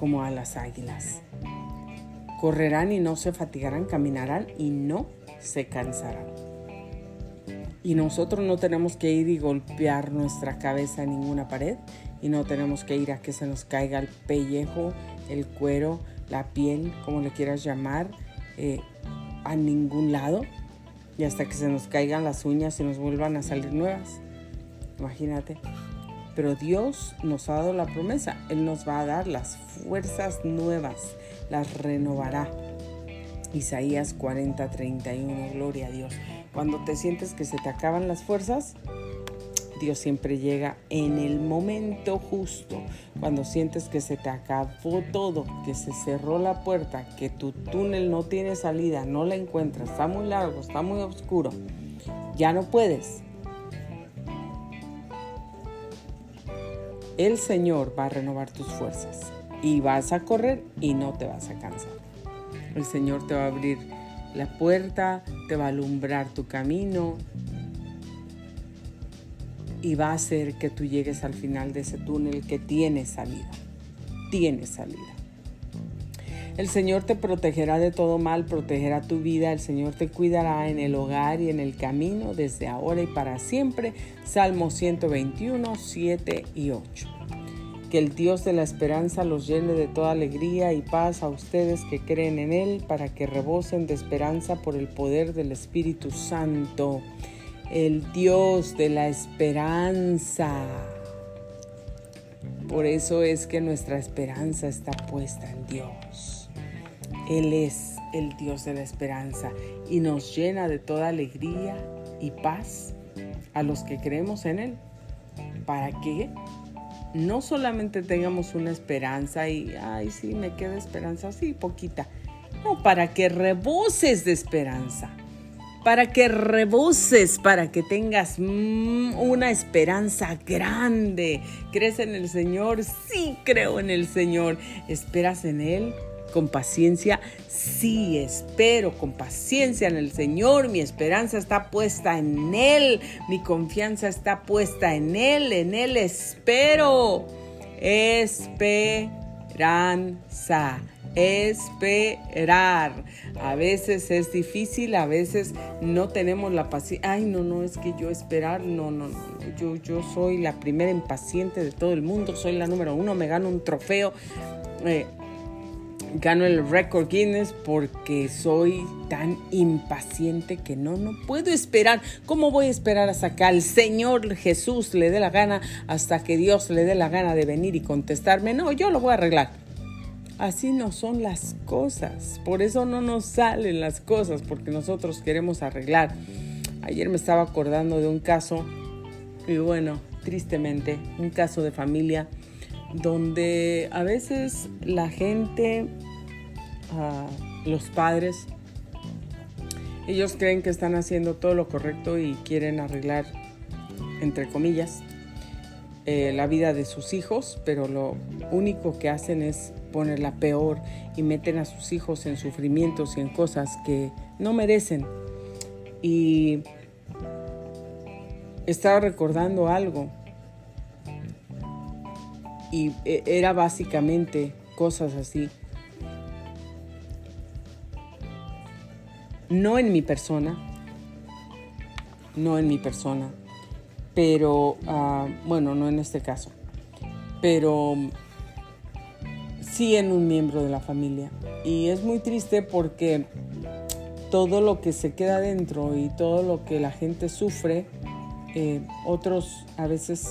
como a las águilas. Correrán y no se fatigarán, caminarán y no se cansarán. Y nosotros no tenemos que ir y golpear nuestra cabeza en ninguna pared y no tenemos que ir a que se nos caiga el pellejo, el cuero, la piel, como le quieras llamar, eh, a ningún lado y hasta que se nos caigan las uñas y nos vuelvan a salir nuevas. Imagínate. Pero Dios nos ha dado la promesa. Él nos va a dar las fuerzas nuevas, las renovará. Isaías 40, 31, gloria a Dios. Cuando te sientes que se te acaban las fuerzas, Dios siempre llega en el momento justo, cuando sientes que se te acabó todo, que se cerró la puerta, que tu túnel no tiene salida, no la encuentras, está muy largo, está muy oscuro, ya no puedes. El Señor va a renovar tus fuerzas y vas a correr y no te vas a cansar. El Señor te va a abrir la puerta, te va a alumbrar tu camino, y va a hacer que tú llegues al final de ese túnel que tiene salida. Tiene salida. El Señor te protegerá de todo mal, protegerá tu vida, el Señor te cuidará en el hogar y en el camino desde ahora y para siempre. Salmo 121, 7 y 8. Que el Dios de la esperanza los llene de toda alegría y paz a ustedes que creen en Él para que rebosen de esperanza por el poder del Espíritu Santo el Dios de la esperanza. Por eso es que nuestra esperanza está puesta en Dios. Él es el Dios de la esperanza y nos llena de toda alegría y paz a los que creemos en Él. Para que no solamente tengamos una esperanza y, ay, sí, me queda esperanza, sí, poquita. No, para que reboses de esperanza para que reboses, para que tengas mm, una esperanza grande. ¿Crees en el Señor? Sí, creo en el Señor. ¿Esperas en Él? Con paciencia, sí, espero con paciencia en el Señor. Mi esperanza está puesta en Él. Mi confianza está puesta en Él. En Él espero. Esperanza esperar. A veces es difícil, a veces no tenemos la paciencia. Ay, no, no, es que yo esperar, no, no, no. Yo, yo soy la primera impaciente de todo el mundo, soy la número uno, me gano un trofeo. Eh, gano el récord Guinness porque soy tan impaciente que no, no puedo esperar. ¿Cómo voy a esperar hasta que al Señor Jesús le dé la gana, hasta que Dios le dé la gana de venir y contestarme? No, yo lo voy a arreglar. Así no son las cosas. Por eso no nos salen las cosas, porque nosotros queremos arreglar. Ayer me estaba acordando de un caso, y bueno, tristemente, un caso de familia donde a veces la gente, ah, los padres, ellos creen que están haciendo todo lo correcto y quieren arreglar, entre comillas, eh, la vida de sus hijos, pero lo único que hacen es ponerla peor y meten a sus hijos en sufrimientos y en cosas que no merecen. Y estaba recordando algo y e, era básicamente cosas así. No en mi persona, no en mi persona, pero ah, bueno, no en este caso, pero sí en un miembro de la familia. Y es muy triste porque todo lo que se queda dentro y todo lo que la gente sufre, eh, otros a veces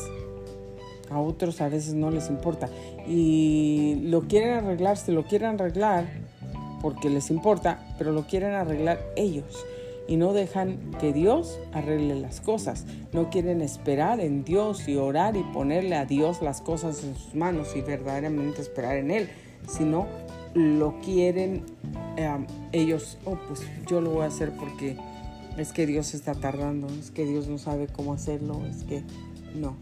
a otros a veces no les importa. Y lo quieren arreglar, se lo quieren arreglar porque les importa, pero lo quieren arreglar ellos. Y no dejan que Dios arregle las cosas. No quieren esperar en Dios y orar y ponerle a Dios las cosas en sus manos y verdaderamente esperar en Él. Sino lo quieren ellos, oh, pues yo lo voy a hacer porque es que Dios está tardando, es que Dios no sabe cómo hacerlo, es que no,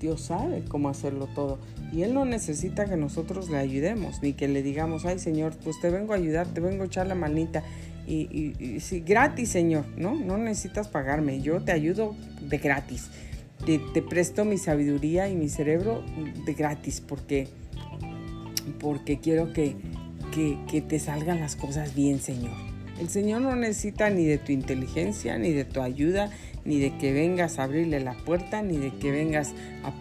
Dios sabe cómo hacerlo todo. Y Él no necesita que nosotros le ayudemos, ni que le digamos, ay Señor, pues te vengo a ayudar, te vengo a echar la manita. Y, y, sí, gratis, Señor, ¿no? No necesitas pagarme, yo te ayudo de gratis. Te, presto mi sabiduría y mi cerebro de gratis porque, porque quiero que, que, que te salgan las cosas bien, Señor. El Señor no necesita ni de tu inteligencia, ni de tu ayuda, ni de que vengas a abrirle la puerta, ni de que vengas a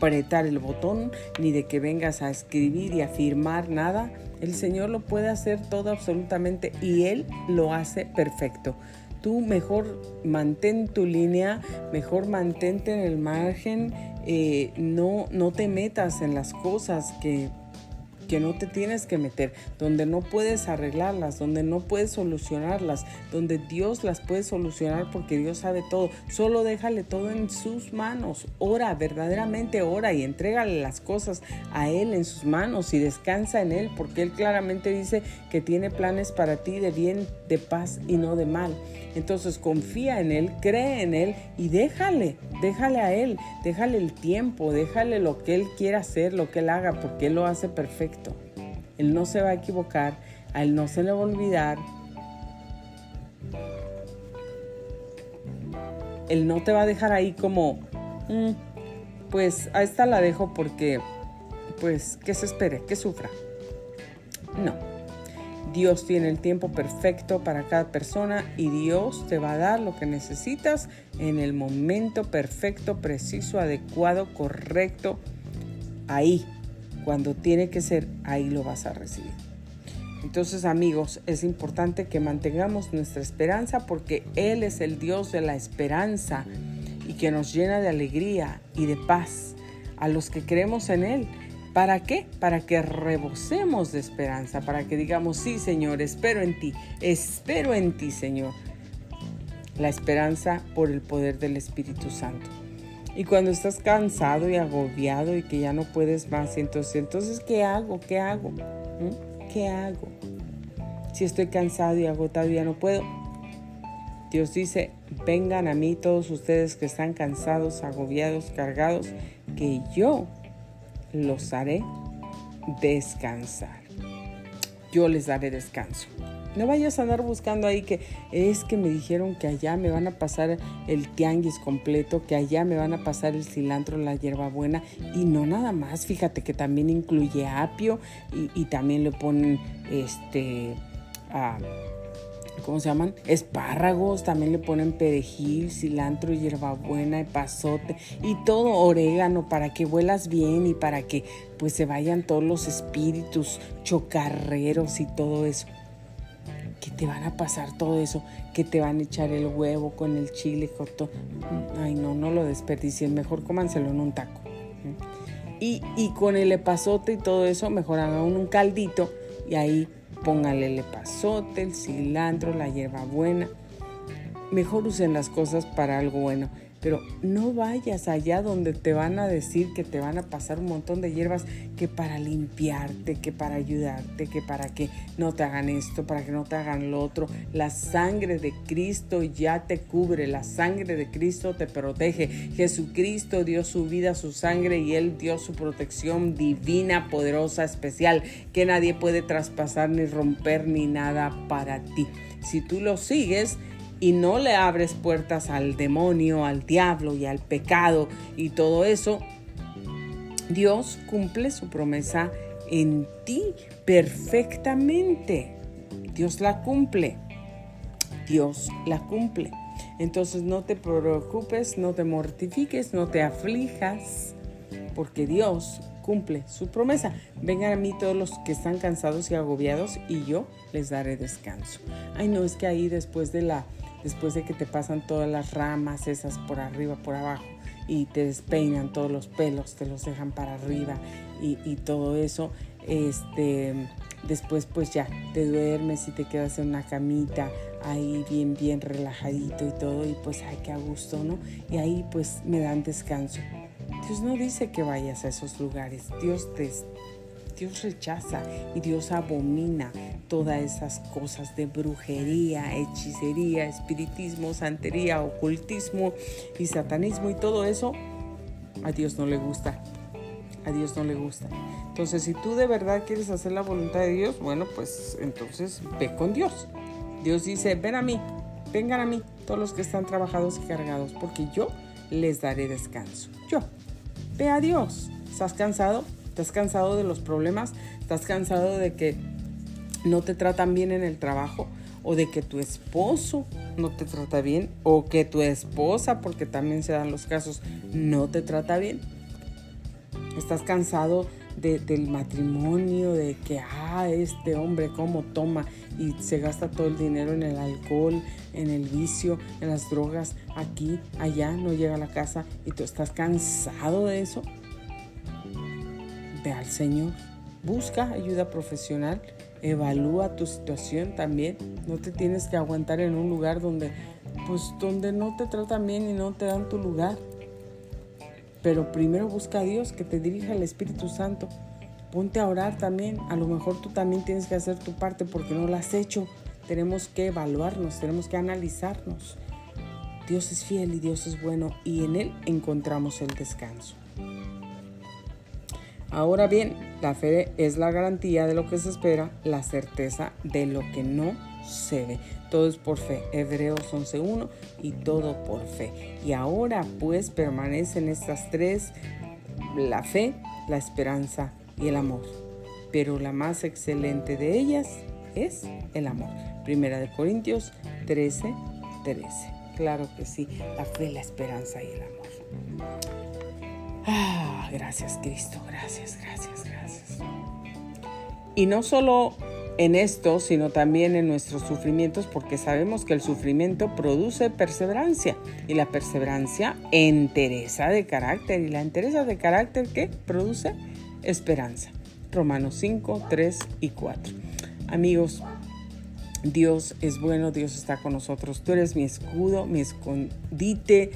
apretar el botón, ni de que vengas a escribir y a firmar nada. El Señor lo puede hacer todo absolutamente y Él lo hace perfecto. Tú mejor mantén tu línea, mejor mantente en el margen, eh, no, no te metas en las cosas que que no te tienes que meter, donde no puedes arreglarlas, donde no puedes solucionarlas, donde Dios las puede solucionar porque Dios sabe todo. Solo déjale todo en sus manos. Ora, verdaderamente ora y entrégale las cosas a Él en sus manos y descansa en Él porque Él claramente dice que tiene planes para ti de bien, de paz y no de mal. Entonces confía en Él, cree en Él y déjale, déjale a Él, déjale el tiempo, déjale lo que Él quiera hacer, lo que Él haga, porque Él lo hace perfecto. Él no se va a equivocar, a Él no se le va a olvidar. Él no te va a dejar ahí como, mm, pues a esta la dejo porque, pues, que se espere, que sufra. Dios tiene el tiempo perfecto para cada persona y Dios te va a dar lo que necesitas en el momento perfecto, preciso, adecuado, correcto. Ahí, cuando tiene que ser, ahí lo vas a recibir. Entonces amigos, es importante que mantengamos nuestra esperanza porque Él es el Dios de la esperanza y que nos llena de alegría y de paz a los que creemos en Él. ¿Para qué? Para que rebosemos de esperanza, para que digamos, sí Señor, espero en ti, espero en ti Señor. La esperanza por el poder del Espíritu Santo. Y cuando estás cansado y agobiado y que ya no puedes más, entonces, entonces ¿qué hago? ¿Qué hago? ¿Mm? ¿Qué hago? Si estoy cansado y agotado y ya no puedo. Dios dice, vengan a mí todos ustedes que están cansados, agobiados, cargados, que yo los haré descansar. Yo les daré descanso. No vayas a andar buscando ahí que es que me dijeron que allá me van a pasar el tianguis completo, que allá me van a pasar el cilantro, la hierbabuena y no nada más. Fíjate que también incluye apio y, también le ponen este ¿cómo se llaman? Espárragos, también le ponen perejil, cilantro, hierbabuena, pasote y todo orégano para que vuelas bien y para que pues se vayan todos los espíritus chocarreros y todo eso. Que te van a pasar todo eso, que te van a echar el huevo con el chile, con todo. Ay, no, no lo desperdicien, mejor cómanselo en un taco. Y, y con el epazote y todo eso, mejor hagan un caldito y ahí Póngale el pasote, el cilantro, la hierbabuena. Mejor usen las cosas para algo bueno. Pero no vayas allá donde te van a decir que te van a pasar un montón de hierbas que para limpiarte, que para ayudarte, que para que no te hagan esto, para que no te hagan lo otro. La sangre de Cristo ya te cubre, la sangre de Cristo te protege. Jesucristo dio su vida, su sangre y Él dio su protección divina, poderosa, especial, que nadie puede traspasar ni romper ni nada para ti. Si tú lo sigues, y no le abres puertas al demonio, al diablo y al pecado y todo eso, Dios cumple su promesa en ti perfectamente. Dios la cumple. Dios la cumple. Entonces no te preocupes, no te mortifiques, no te aflijas, porque Dios cumple su promesa. Vengan a mí todos los que están cansados y agobiados y yo les daré descanso. Ay, no, es que ahí después de la después de que te pasan todas las ramas esas por arriba, por abajo, y te despeinan todos los pelos, te los dejan para arriba y, todo eso, este, después pues ya te duermes y te quedas en una camita ahí bien, bien relajadito y todo, y pues ay, qué a gusto, ¿no? Y ahí pues me dan descanso. Dios no dice que vayas a esos lugares, Dios te, Dios rechaza y Dios abomina todas esas cosas de brujería, hechicería, espiritismo, santería, ocultismo y satanismo y todo eso, a Dios no le gusta. A Dios no le gusta. Entonces, si tú de verdad quieres hacer la voluntad de Dios, bueno, pues entonces ve con Dios. Dios dice, ven a mí, vengan a mí, todos los que están trabajados y cargados, porque yo les daré descanso. Yo, ve a Dios. ¿Estás cansado? ¿Estás cansado de los problemas? ¿Estás cansado de que no te tratan bien en el trabajo? ¿O de que tu esposo no te trata bien? ¿O que tu esposa, porque también se dan los casos, no te trata bien? ¿Estás cansado del matrimonio, de que, ah, este hombre cómo toma y se gasta todo el dinero en el alcohol, en el vicio, en las drogas, aquí, allá, no llega a la casa y tú estás cansado de eso? Al Señor, busca ayuda profesional, evalúa tu situación también. No te tienes que aguantar en un lugar donde, pues, donde no te tratan bien y no te dan tu lugar. Pero primero busca a Dios que te dirija el Espíritu Santo. Ponte a orar también. A lo mejor tú también tienes que hacer tu parte porque no la has hecho. Tenemos que evaluarnos, tenemos que analizarnos. Dios es fiel y Dios es bueno y en Él encontramos el descanso. Ahora bien, la fe es la garantía de lo que se espera, la certeza de lo que no se ve. Todo es por fe. Hebreos 11.1 y todo por fe. Y ahora pues permanecen estas tres, la fe, la esperanza y el amor. Pero la más excelente de ellas es el amor. Primera de Corintios 13, 13. Claro que sí, la fe, la esperanza y el amor. Ah, gracias Cristo, gracias, gracias, gracias. Y no solo en esto, sino también en nuestros sufrimientos, porque sabemos que el sufrimiento produce perseverancia y la perseverancia entereza de carácter y la entereza de carácter que produce esperanza. Romanos 5, 3 y 4. Amigos, Dios es bueno, Dios está con nosotros. Tú eres mi escudo, mi escondite,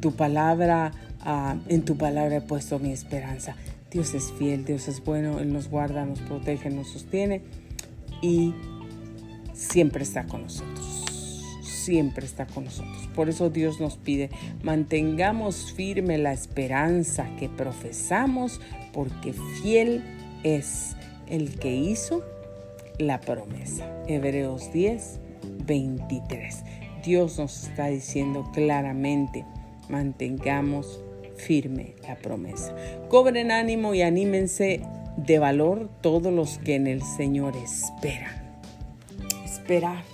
tu palabra en tu palabra he puesto mi esperanza. Dios es fiel, Dios es bueno, Él nos guarda, nos protege, nos sostiene y siempre está con nosotros. Siempre está con nosotros. Por eso Dios nos pide, mantengamos firme la esperanza que profesamos, porque fiel es el que hizo la promesa. Hebreos 10, 23. Dios nos está diciendo claramente, mantengamos firme la promesa. Cobren ánimo y anímense de valor todos los que en el Señor esperan. Esperar.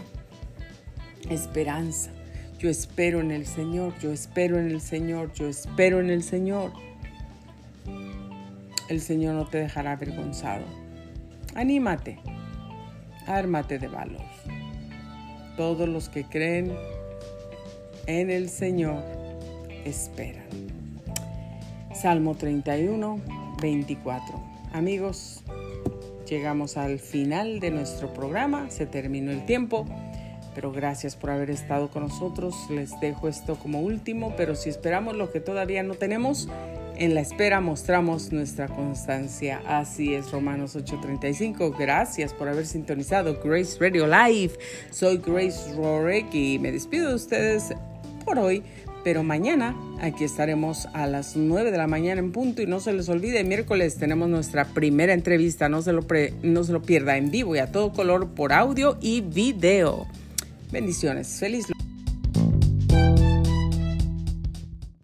esperanza. Yo espero en el Señor, yo espero en el Señor, yo espero en el Señor. El Señor no te dejará avergonzado. Anímate, ármate de valor. Todos los que creen en el Señor esperan. Salmo 31, 24. Amigos, llegamos al final de nuestro programa, se terminó el tiempo, pero gracias por haber estado con nosotros. Les dejo esto como último, pero si esperamos lo que todavía no tenemos, en la espera mostramos nuestra constancia. Así es, Romanos 8:35. Gracias por haber sintonizado Grace Radio Live. Soy Grace Rorek y me despido de ustedes por hoy. Pero mañana aquí estaremos a las 9 de la mañana en punto y no se les olvide, miércoles tenemos nuestra primera entrevista, no se lo, no se lo pierda en vivo y a todo color por audio y video. Bendiciones, feliz.